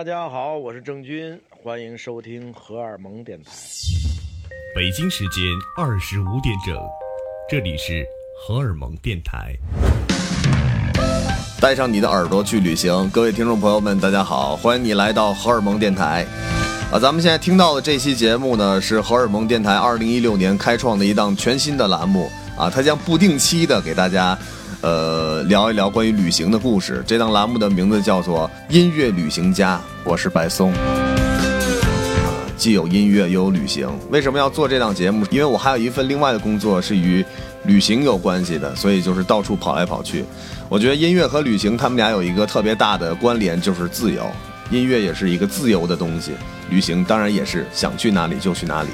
大家好，我是郑钧，欢迎收听荷尔蒙电台。北京时间二十五点整，这里是荷尔蒙电台。带上你的耳朵去旅行，各位听众朋友们，大家好，欢迎你来到荷尔蒙电台。啊，咱们现在听到的这期节目呢，是荷尔蒙电台二零一六年开创的一档全新的栏目啊，它将不定期的给大家，呃，聊一聊关于旅行的故事。这档栏目的名字叫做《音乐旅行家》，我是白松。啊，既有音乐又有旅行，为什么要做这档节目？因为我还有一份另外的工作是与旅行有关系的，所以就是到处跑来跑去。我觉得音乐和旅行，他们俩有一个特别大的关联，就是自由。音乐也是一个自由的东西，旅行当然也是想去哪里就去哪里。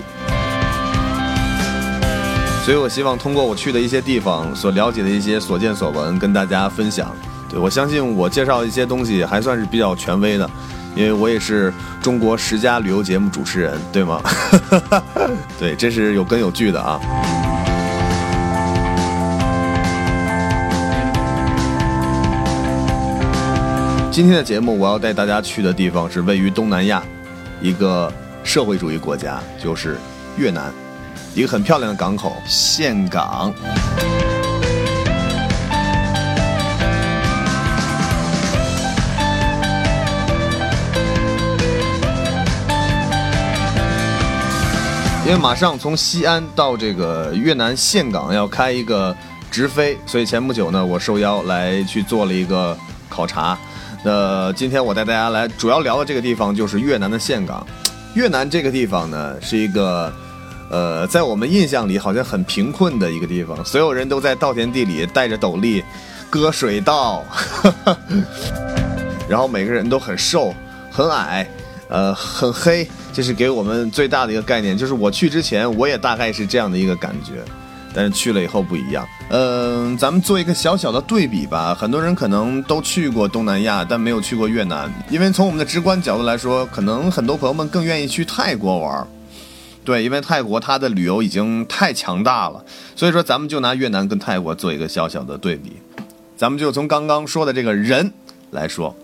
所以我希望通过我去的一些地方所了解的一些所见所闻，跟大家分享。对我相信我介绍一些东西还算是比较权威的，因为我也是中国十佳旅游节目主持人，对吗？对，这是有根有据的啊。今天的节目，我要带大家去的地方是位于东南亚，一个社会主义国家，就是越南，一个很漂亮的港口——岘港。因为马上从西安到这个越南岘港要开一个直飞，所以前不久呢，我受邀来去做了一个考察。那今天我带大家来主要聊的这个地方就是越南的岘港。越南这个地方呢，是一个，呃，在我们印象里好像很贫困的一个地方，所有人都在稻田地里带着斗笠割水稻，然后每个人都很瘦、很矮，呃，很黑。这是给我们最大的一个概念，就是我去之前我也大概是这样的一个感觉。但是去了以后不一样，嗯，咱们做一个小小的对比吧。很多人可能都去过东南亚，但没有去过越南，因为从我们的直观角度来说，可能很多朋友们更愿意去泰国玩。对，因为泰国它的旅游已经太强大了，所以说咱们就拿越南跟泰国做一个小小的对比。咱们就从刚刚说的这个人来说，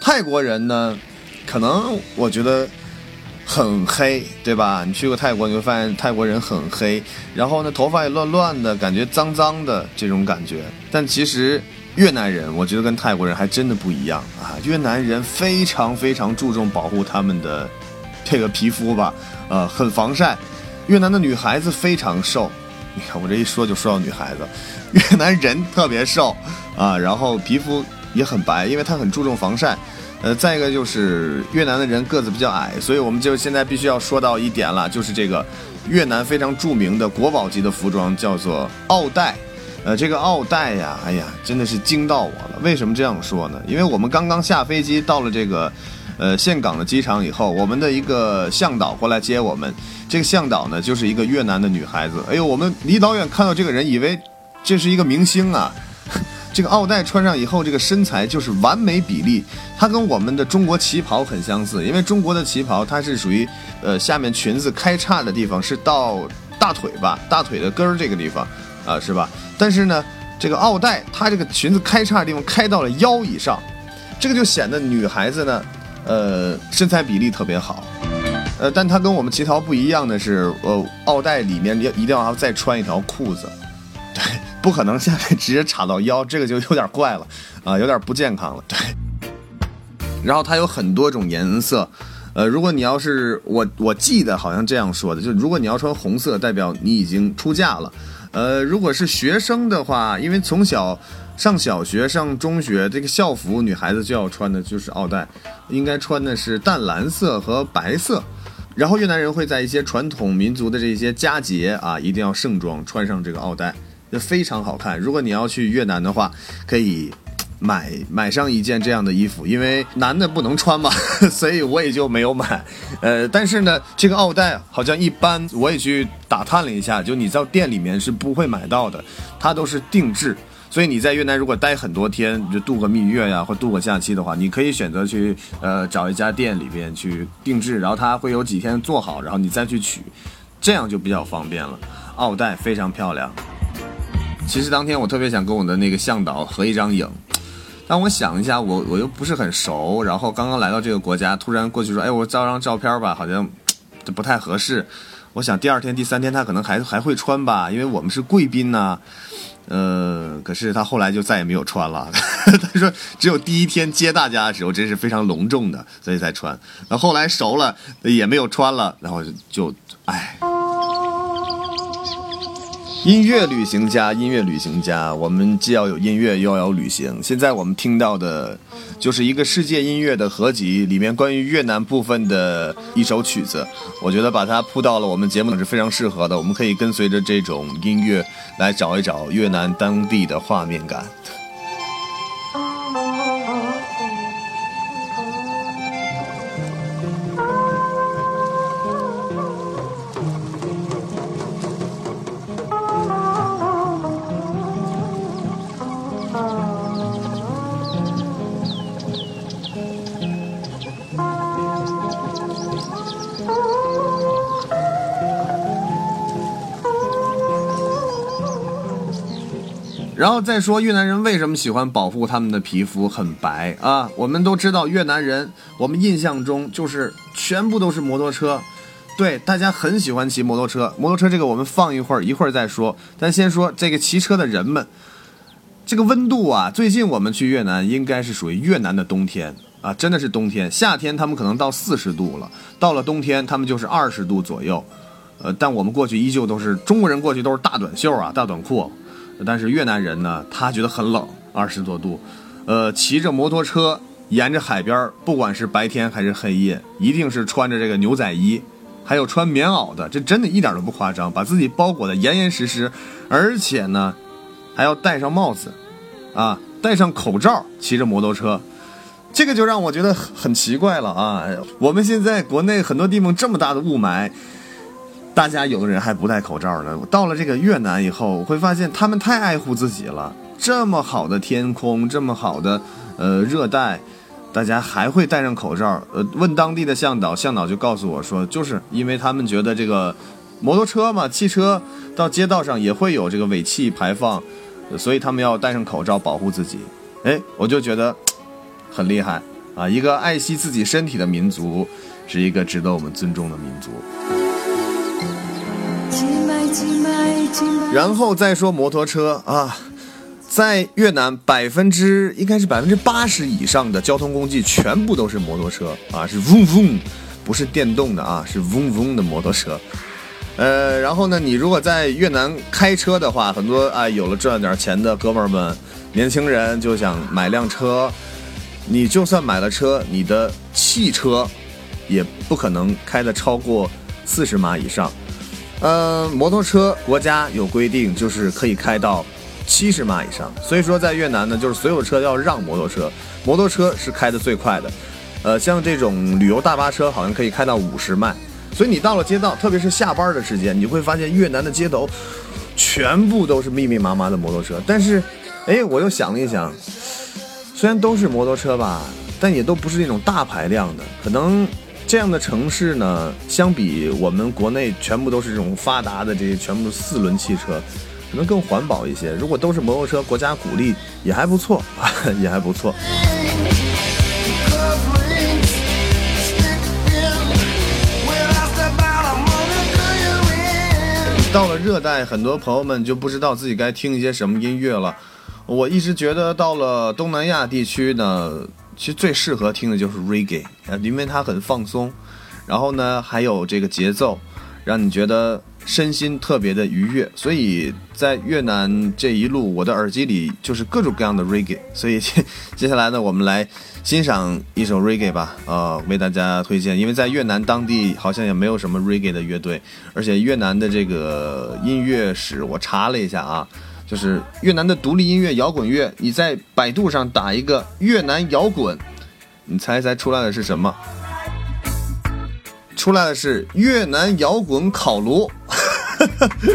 泰国人呢，可能我觉得。很黑，对吧？你去过泰国，你会发现泰国人很黑，然后呢，头发也乱乱的，感觉脏脏的这种感觉。但其实越南人，我觉得跟泰国人还真的不一样啊！越南人非常非常注重保护他们的这个皮肤吧，呃，很防晒。越南的女孩子非常瘦，你看我这一说就说到女孩子，越南人特别瘦啊，然后皮肤也很白，因为他很注重防晒。呃，再一个就是越南的人个子比较矮，所以我们就现在必须要说到一点了，就是这个越南非常著名的国宝级的服装叫做奥黛。呃，这个奥黛呀，哎呀，真的是惊到我了。为什么这样说呢？因为我们刚刚下飞机到了这个呃岘港的机场以后，我们的一个向导过来接我们。这个向导呢，就是一个越南的女孩子。哎呦，我们离老远看到这个人，以为这是一个明星啊。这个奥黛穿上以后，这个身材就是完美比例，它跟我们的中国旗袍很相似。因为中国的旗袍它是属于，呃，下面裙子开叉的地方是到大腿吧，大腿的根儿这个地方，啊，是吧？但是呢，这个奥黛它这个裙子开叉的地方开到了腰以上，这个就显得女孩子呢，呃，身材比例特别好。呃，但它跟我们旗袍不一样的是，呃，奥黛里面要一定要再穿一条裤子，对。不可能下面直接插到腰，这个就有点怪了，啊，有点不健康了。对，然后它有很多种颜色，呃，如果你要是我我记得好像这样说的，就如果你要穿红色，代表你已经出嫁了。呃，如果是学生的话，因为从小上小学、上中学，这个校服女孩子就要穿的就是奥黛，应该穿的是淡蓝色和白色。然后越南人会在一些传统民族的这些佳节啊，一定要盛装穿上这个奥黛。就非常好看。如果你要去越南的话，可以买买上一件这样的衣服，因为男的不能穿嘛，所以我也就没有买。呃，但是呢，这个奥黛好像一般，我也去打探了一下，就你在店里面是不会买到的，它都是定制。所以你在越南如果待很多天，就度个蜜月呀，或度个假期的话，你可以选择去呃找一家店里边去定制，然后它会有几天做好，然后你再去取，这样就比较方便了。奥黛非常漂亮。其实当天我特别想跟我的那个向导合一张影，但我想一下，我我又不是很熟，然后刚刚来到这个国家，突然过去说，哎，我照张照片吧，好像这不太合适。我想第二天、第三天他可能还还会穿吧，因为我们是贵宾呐。呃，可是他后来就再也没有穿了。他说只有第一天接大家的时候，真是非常隆重的，所以才穿。那后来熟了也没有穿了，然后就唉。音乐旅行家，音乐旅行家，我们既要有音乐，又要有旅行。现在我们听到的，就是一个世界音乐的合集，里面关于越南部分的一首曲子。我觉得把它铺到了我们节目里是非常适合的。我们可以跟随着这种音乐来找一找越南当地的画面感。然后再说越南人为什么喜欢保护他们的皮肤很白啊？我们都知道越南人，我们印象中就是全部都是摩托车，对，大家很喜欢骑摩托车。摩托车这个我们放一会儿，一会儿再说。但先说这个骑车的人们，这个温度啊，最近我们去越南应该是属于越南的冬天啊，真的是冬天。夏天他们可能到四十度了，到了冬天他们就是二十度左右。呃，但我们过去依旧都是中国人过去都是大短袖啊，大短裤。但是越南人呢，他觉得很冷，二十多度，呃，骑着摩托车沿着海边，不管是白天还是黑夜，一定是穿着这个牛仔衣，还有穿棉袄的，这真的一点都不夸张，把自己包裹的严严实实，而且呢，还要戴上帽子，啊，戴上口罩，骑着摩托车，这个就让我觉得很奇怪了啊！我们现在国内很多地方这么大的雾霾。大家有的人还不戴口罩呢。到了这个越南以后，我会发现他们太爱护自己了。这么好的天空，这么好的呃热带，大家还会戴上口罩。呃，问当地的向导，向导就告诉我说，就是因为他们觉得这个摩托车嘛，汽车到街道上也会有这个尾气排放，所以他们要戴上口罩保护自己。哎，我就觉得很厉害啊！一个爱惜自己身体的民族，是一个值得我们尊重的民族。然后再说摩托车啊，在越南百分之应该是百分之八十以上的交通工具全部都是摩托车啊，是嗡嗡，不是电动的啊，是嗡嗡的摩托车。呃，然后呢，你如果在越南开车的话，很多啊有了赚点钱的哥们儿们，年轻人就想买辆车，你就算买了车，你的汽车也不可能开的超过四十码以上。呃，摩托车国家有规定，就是可以开到七十码以上。所以说，在越南呢，就是所有车要让摩托车，摩托车是开的最快的。呃，像这种旅游大巴车，好像可以开到五十迈。所以你到了街道，特别是下班的时间，你会发现越南的街头全部都是密密麻麻的摩托车。但是，哎，我又想了一想，虽然都是摩托车吧，但也都不是那种大排量的，可能。这样的城市呢，相比我们国内全部都是这种发达的这些全部四轮汽车，可能更环保一些。如果都是摩托车，国家鼓励也还不错，也还不错。到了热带，很多朋友们就不知道自己该听一些什么音乐了。我一直觉得到了东南亚地区呢。其实最适合听的就是 reggae 啊，因为它很放松，然后呢还有这个节奏，让你觉得身心特别的愉悦。所以在越南这一路，我的耳机里就是各种各样的 reggae。所以 接下来呢，我们来欣赏一首 reggae 吧，呃，为大家推荐。因为在越南当地好像也没有什么 reggae 的乐队，而且越南的这个音乐史我查了一下啊。就是越南的独立音乐摇滚乐，你在百度上打一个越南摇滚，你猜一猜出来的是什么？出来的是越南摇滚烤炉，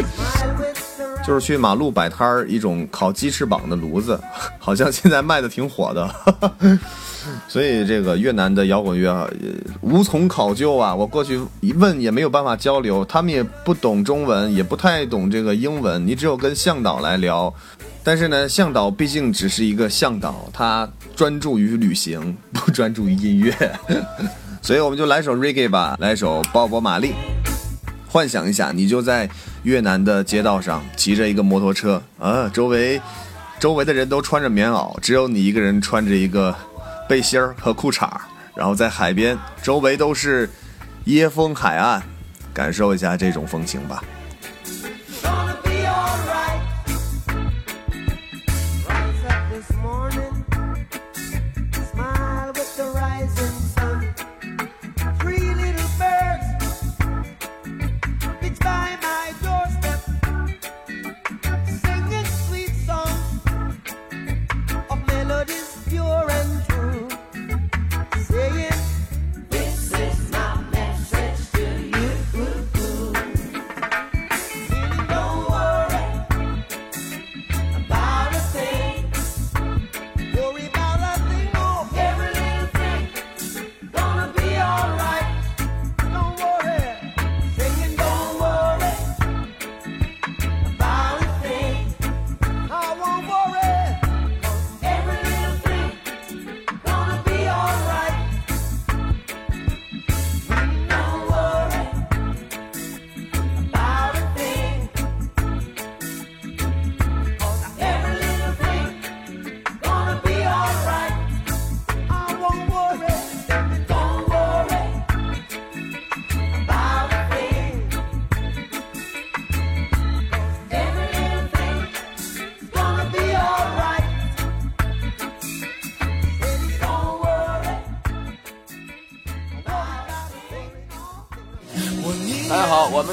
就是去马路摆摊儿一种烤鸡翅膀的炉子，好像现在卖的挺火的。所以这个越南的摇滚乐啊，无从考究啊！我过去一问也没有办法交流，他们也不懂中文，也不太懂这个英文，你只有跟向导来聊。但是呢，向导毕竟只是一个向导，他专注于旅行，不专注于音乐，所以我们就来首 reggae 吧，来首鲍勃·马利。幻想一下，你就在越南的街道上骑着一个摩托车啊，周围周围的人都穿着棉袄，只有你一个人穿着一个背心儿和裤衩然后在海边，周围都是椰风海岸，感受一下这种风情吧。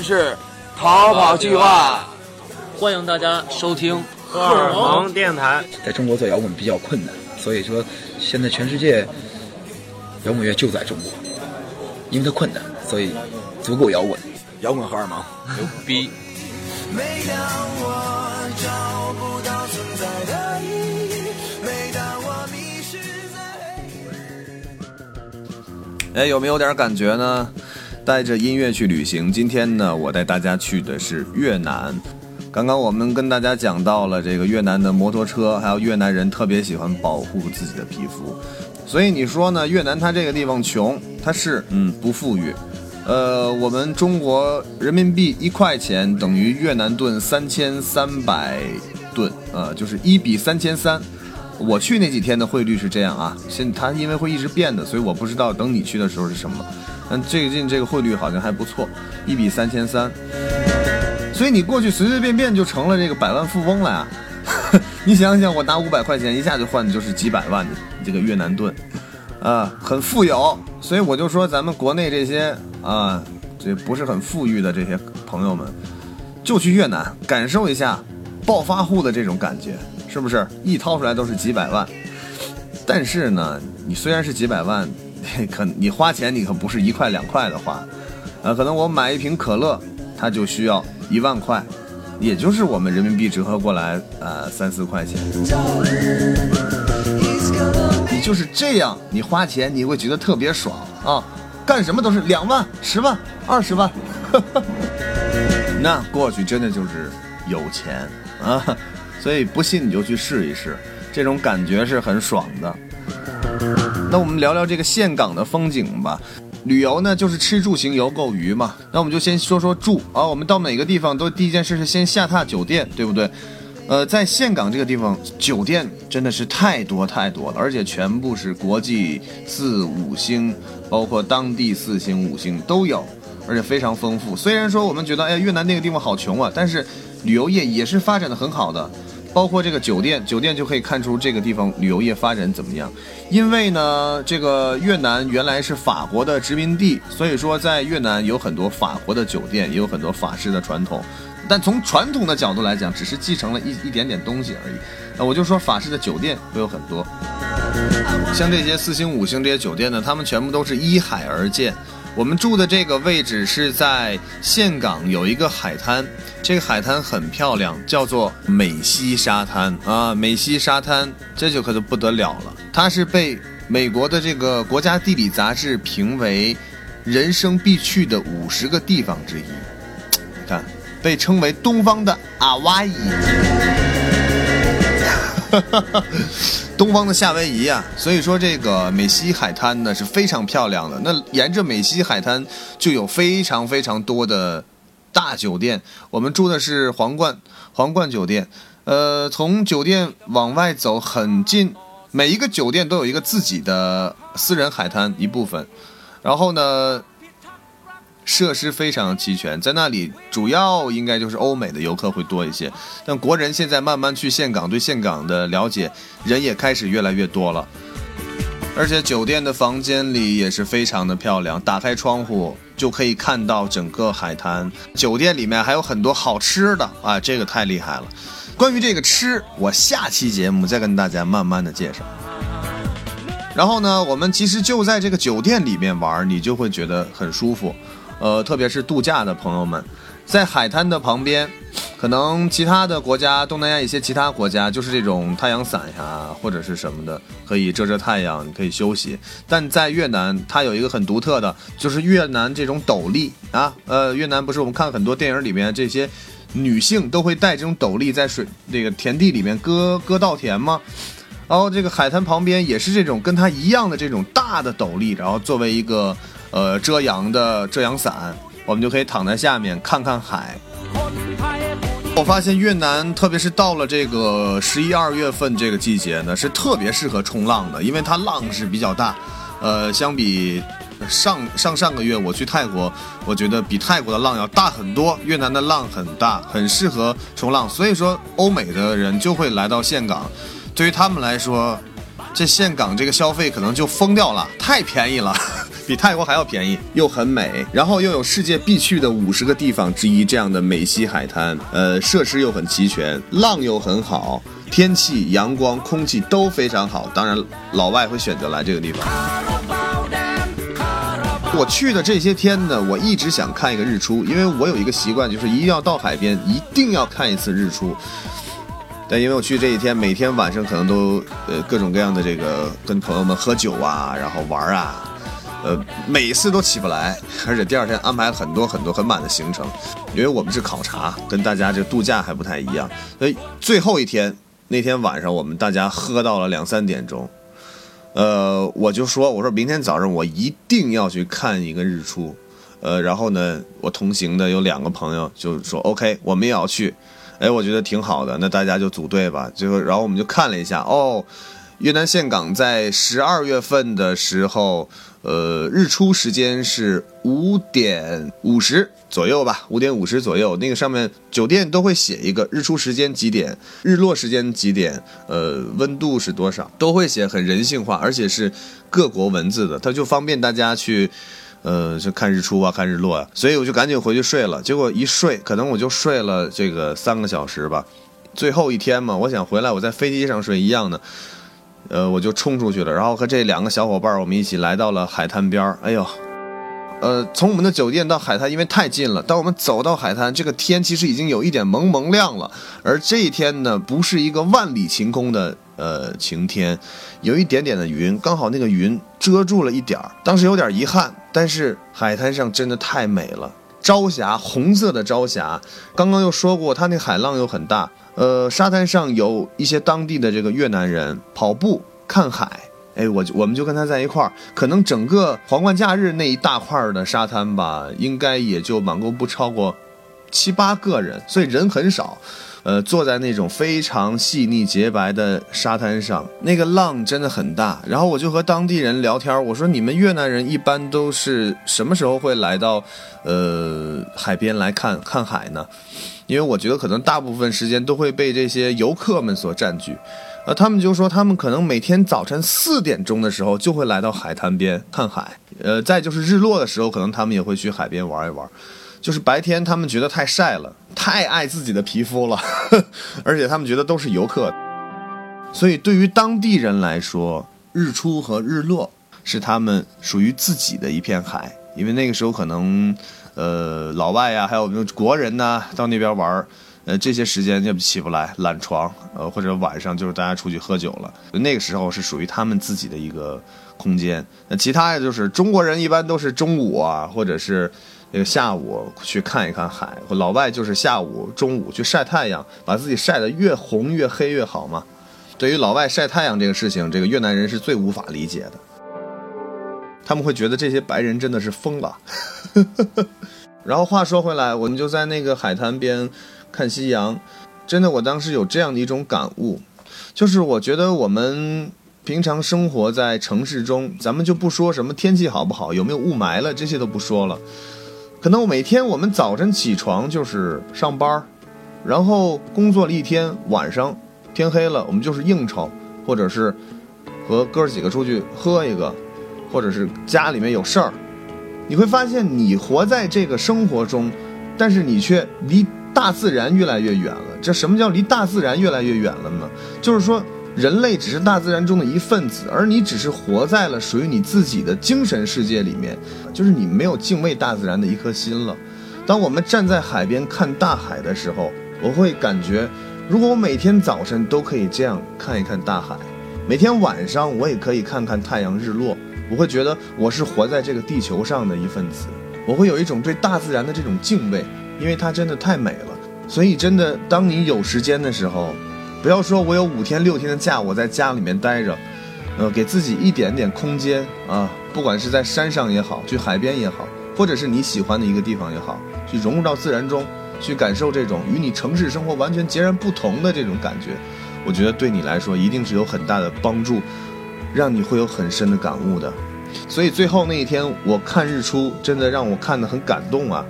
是逃跑计划，欢迎大家收听荷尔蒙电台。在中国做摇滚比较困难，所以说现在全世界摇滚乐就在中国，因为它困难，所以足够摇滚。摇滚荷尔蒙，牛逼！哎，有没有点感觉呢？带着音乐去旅行。今天呢，我带大家去的是越南。刚刚我们跟大家讲到了这个越南的摩托车，还有越南人特别喜欢保护自己的皮肤。所以你说呢？越南它这个地方穷，它是嗯不富裕。呃，我们中国人民币一块钱等于越南盾三千三百盾，呃，就是一比三千三。我去那几天的汇率是这样啊，现它因为会一直变的，所以我不知道等你去的时候是什么。但最近这个汇率好像还不错，一比三千三，所以你过去随随便便就成了这个百万富翁了呀！你想想，我拿五百块钱一下就换的就是几百万的这个越南盾，啊，很富有。所以我就说，咱们国内这些啊，这不是很富裕的这些朋友们，就去越南感受一下暴发户的这种感觉，是不是？一掏出来都是几百万。但是呢，你虽然是几百万。可你花钱，你可不是一块两块的花，呃，可能我买一瓶可乐，它就需要一万块，也就是我们人民币折合过来，呃，三四块钱。你就是这样，你花钱你会觉得特别爽啊，干什么都是两万、十万、二十万，那过去真的就是有钱啊，所以不信你就去试一试，这种感觉是很爽的。那我们聊聊这个岘港的风景吧。旅游呢，就是吃住行游购娱嘛。那我们就先说说住啊。我们到每个地方都第一件事是先下榻酒店，对不对？呃，在岘港这个地方，酒店真的是太多太多了，而且全部是国际四五星，包括当地四星、五星都有，而且非常丰富。虽然说我们觉得，哎，越南那个地方好穷啊，但是旅游业也是发展的很好的。包括这个酒店，酒店就可以看出这个地方旅游业发展怎么样。因为呢，这个越南原来是法国的殖民地，所以说在越南有很多法国的酒店，也有很多法式的传统。但从传统的角度来讲，只是继承了一一点点东西而已。那我就说法式的酒店会有很多，像这些四星、五星这些酒店呢，他们全部都是依海而建。我们住的这个位置是在岘港，有一个海滩，这个海滩很漂亮，叫做美西沙滩啊。美西沙滩这就可就不得了了，它是被美国的这个国家地理杂志评为人生必去的五十个地方之一。你看，被称为东方的阿瓦伊。东方的夏威夷啊，所以说这个美西海滩呢是非常漂亮的。那沿着美西海滩就有非常非常多的大酒店，我们住的是皇冠皇冠酒店。呃，从酒店往外走很近，每一个酒店都有一个自己的私人海滩一部分，然后呢。设施非常齐全，在那里主要应该就是欧美的游客会多一些，但国人现在慢慢去岘港，对岘港的了解人也开始越来越多了。而且酒店的房间里也是非常的漂亮，打开窗户就可以看到整个海滩。酒店里面还有很多好吃的啊，这个太厉害了。关于这个吃，我下期节目再跟大家慢慢的介绍。然后呢，我们其实就在这个酒店里面玩，你就会觉得很舒服。呃，特别是度假的朋友们，在海滩的旁边，可能其他的国家，东南亚一些其他国家，就是这种太阳伞呀，或者是什么的，可以遮遮太阳，可以休息。但在越南，它有一个很独特的，就是越南这种斗笠啊。呃，越南不是我们看很多电影里面这些女性都会戴这种斗笠在水那个田地里面割割稻田吗？然后这个海滩旁边也是这种跟它一样的这种大的斗笠，然后作为一个。呃，遮阳的遮阳伞，我们就可以躺在下面看看海。我发现越南，特别是到了这个十一二月份这个季节呢，是特别适合冲浪的，因为它浪是比较大。呃，相比上上上个月我去泰国，我觉得比泰国的浪要大很多。越南的浪很大，很适合冲浪，所以说欧美的人就会来到岘港。对于他们来说，这岘港这个消费可能就疯掉了，太便宜了。比泰国还要便宜，又很美，然后又有世界必去的五十个地方之一这样的美西海滩，呃，设施又很齐全，浪又很好，天气、阳光、空气都非常好。当然，老外会选择来这个地方。我去的这些天呢，我一直想看一个日出，因为我有一个习惯，就是一定要到海边，一定要看一次日出。但因为我去这一天，每天晚上可能都呃各种各样的这个跟朋友们喝酒啊，然后玩啊。呃，每次都起不来，而且第二天安排很多很多很满的行程，因为我们是考察，跟大家这度假还不太一样。所以最后一天那天晚上，我们大家喝到了两三点钟。呃，我就说，我说明天早上我一定要去看一个日出。呃，然后呢，我同行的有两个朋友就说 OK，我们也要去。哎，我觉得挺好的，那大家就组队吧。最后，然后我们就看了一下，哦，越南岘港在十二月份的时候。呃，日出时间是五点五十左右吧，五点五十左右。那个上面酒店都会写一个日出时间几点，日落时间几点，呃，温度是多少，都会写很人性化，而且是各国文字的，它就方便大家去，呃，就看日出啊，看日落啊。所以我就赶紧回去睡了。结果一睡，可能我就睡了这个三个小时吧。最后一天嘛，我想回来，我在飞机上睡一样的。呃，我就冲出去了，然后和这两个小伙伴我们一起来到了海滩边儿。哎呦，呃，从我们的酒店到海滩，因为太近了。当我们走到海滩，这个天其实已经有一点蒙蒙亮了。而这一天呢，不是一个万里晴空的呃晴天，有一点点的云，刚好那个云遮住了一点儿。当时有点遗憾，但是海滩上真的太美了，朝霞，红色的朝霞。刚刚又说过，它那海浪又很大。呃，沙滩上有一些当地的这个越南人跑步看海，哎，我我们就跟他在一块儿，可能整个皇冠假日那一大块儿的沙滩吧，应该也就满够不超过七八个人，所以人很少。呃，坐在那种非常细腻洁白的沙滩上，那个浪真的很大。然后我就和当地人聊天，我说：“你们越南人一般都是什么时候会来到呃海边来看看海呢？”因为我觉得可能大部分时间都会被这些游客们所占据，呃，他们就说他们可能每天早晨四点钟的时候就会来到海滩边看海，呃，再就是日落的时候，可能他们也会去海边玩一玩。就是白天他们觉得太晒了，太爱自己的皮肤了，而且他们觉得都是游客，所以对于当地人来说，日出和日落是他们属于自己的一片海，因为那个时候可能。呃，老外呀，还有我们国人呐，到那边玩呃，这些时间就起不来，懒床，呃，或者晚上就是大家出去喝酒了，那个时候是属于他们自己的一个空间。那其他的就是中国人一般都是中午啊，或者是那个下午去看一看海，老外就是下午、中午去晒太阳，把自己晒得越红越黑越好嘛。对于老外晒太阳这个事情，这个越南人是最无法理解的。他们会觉得这些白人真的是疯了。然后话说回来，我们就在那个海滩边看夕阳，真的，我当时有这样的一种感悟，就是我觉得我们平常生活在城市中，咱们就不说什么天气好不好，有没有雾霾了，这些都不说了。可能每天我们早晨起床就是上班，然后工作了一天，晚上天黑了，我们就是应酬，或者是和哥几个出去喝一个，或者是家里面有事儿。你会发现，你活在这个生活中，但是你却离大自然越来越远了。这什么叫离大自然越来越远了呢？就是说，人类只是大自然中的一份子，而你只是活在了属于你自己的精神世界里面，就是你没有敬畏大自然的一颗心了。当我们站在海边看大海的时候，我会感觉，如果我每天早晨都可以这样看一看大海，每天晚上我也可以看看太阳日落。我会觉得我是活在这个地球上的一份子，我会有一种对大自然的这种敬畏，因为它真的太美了。所以，真的，当你有时间的时候，不要说我有五天六天的假，我在家里面待着，呃，给自己一点点空间啊，不管是在山上也好，去海边也好，或者是你喜欢的一个地方也好，去融入到自然中，去感受这种与你城市生活完全截然不同的这种感觉，我觉得对你来说一定是有很大的帮助。让你会有很深的感悟的，所以最后那一天我看日出，真的让我看得很感动啊。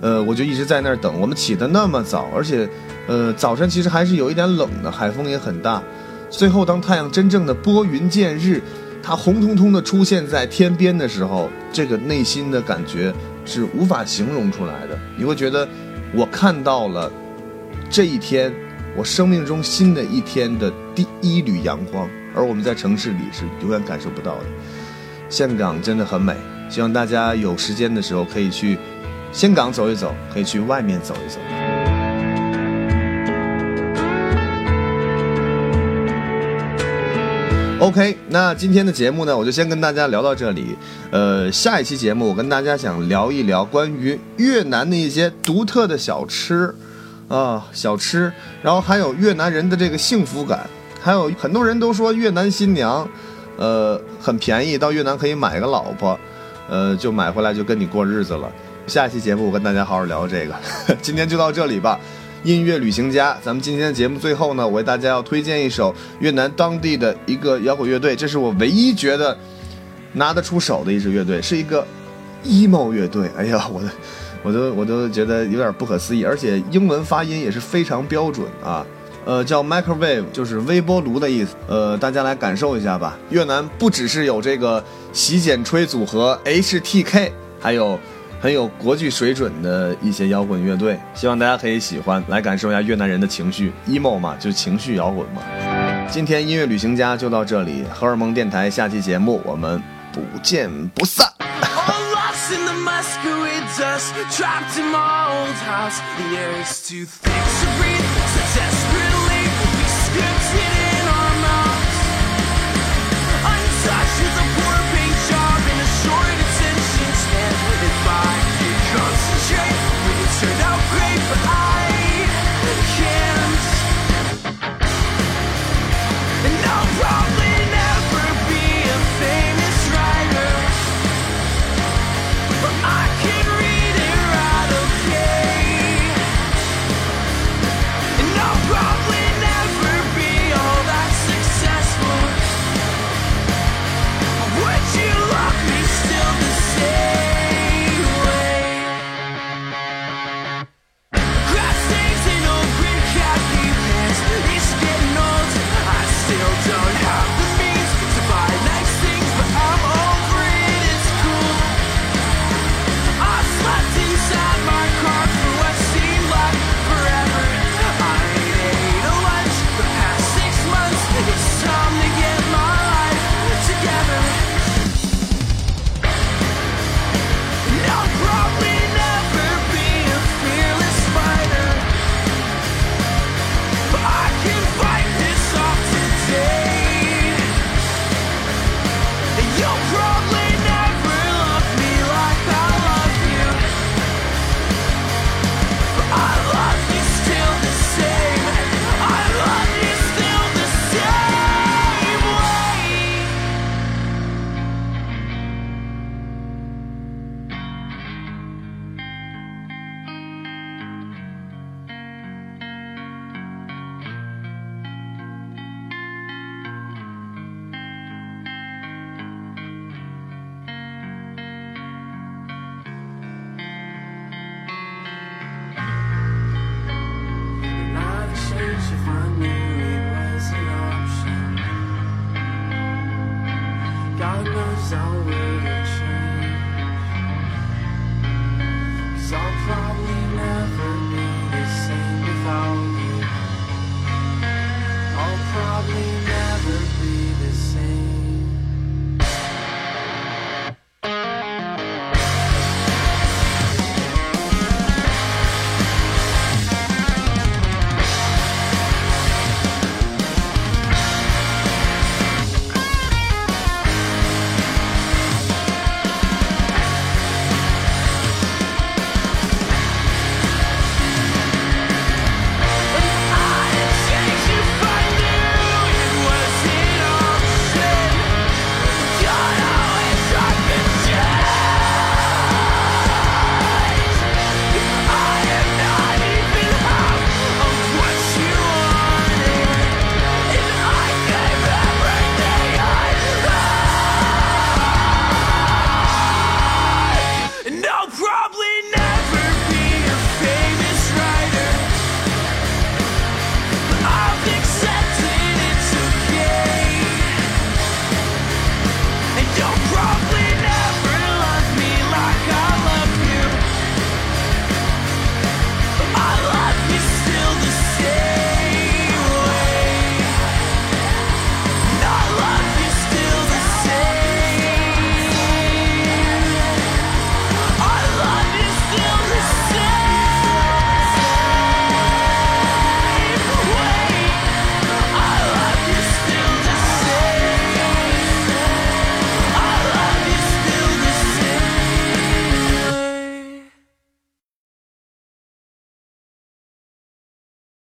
呃，我就一直在那儿等。我们起得那么早，而且，呃，早晨其实还是有一点冷的，海风也很大。最后当太阳真正的拨云见日，它红彤彤的出现在天边的时候，这个内心的感觉是无法形容出来的。你会觉得我看到了这一天，我生命中新的一天的第一缕阳光。而我们在城市里是永远感受不到的。岘港真的很美，希望大家有时间的时候可以去岘港走一走，可以去外面走一走。OK，那今天的节目呢，我就先跟大家聊到这里。呃，下一期节目我跟大家想聊一聊关于越南的一些独特的小吃啊，小吃，然后还有越南人的这个幸福感。还有很多人都说越南新娘，呃，很便宜，到越南可以买个老婆，呃，就买回来就跟你过日子了。下一期节目我跟大家好好聊这个，今天就到这里吧。音乐旅行家，咱们今天的节目最后呢，我为大家要推荐一首越南当地的一个摇滚乐队，这是我唯一觉得拿得出手的一支乐队，是一个 emo 乐队。哎呀，我的，我都我都觉得有点不可思议，而且英文发音也是非常标准啊。呃，叫 microwave，就是微波炉的意思。呃，大家来感受一下吧。越南不只是有这个洗剪吹组合 HTK，还有很有国际水准的一些摇滚乐队。希望大家可以喜欢，来感受一下越南人的情绪，emo 嘛，就情绪摇滚嘛。今天音乐旅行家就到这里，荷尔蒙电台下期节目我们不见不散。in the masquerade dust Trapped in my old house The air is too thick to breathe So desperate great, but I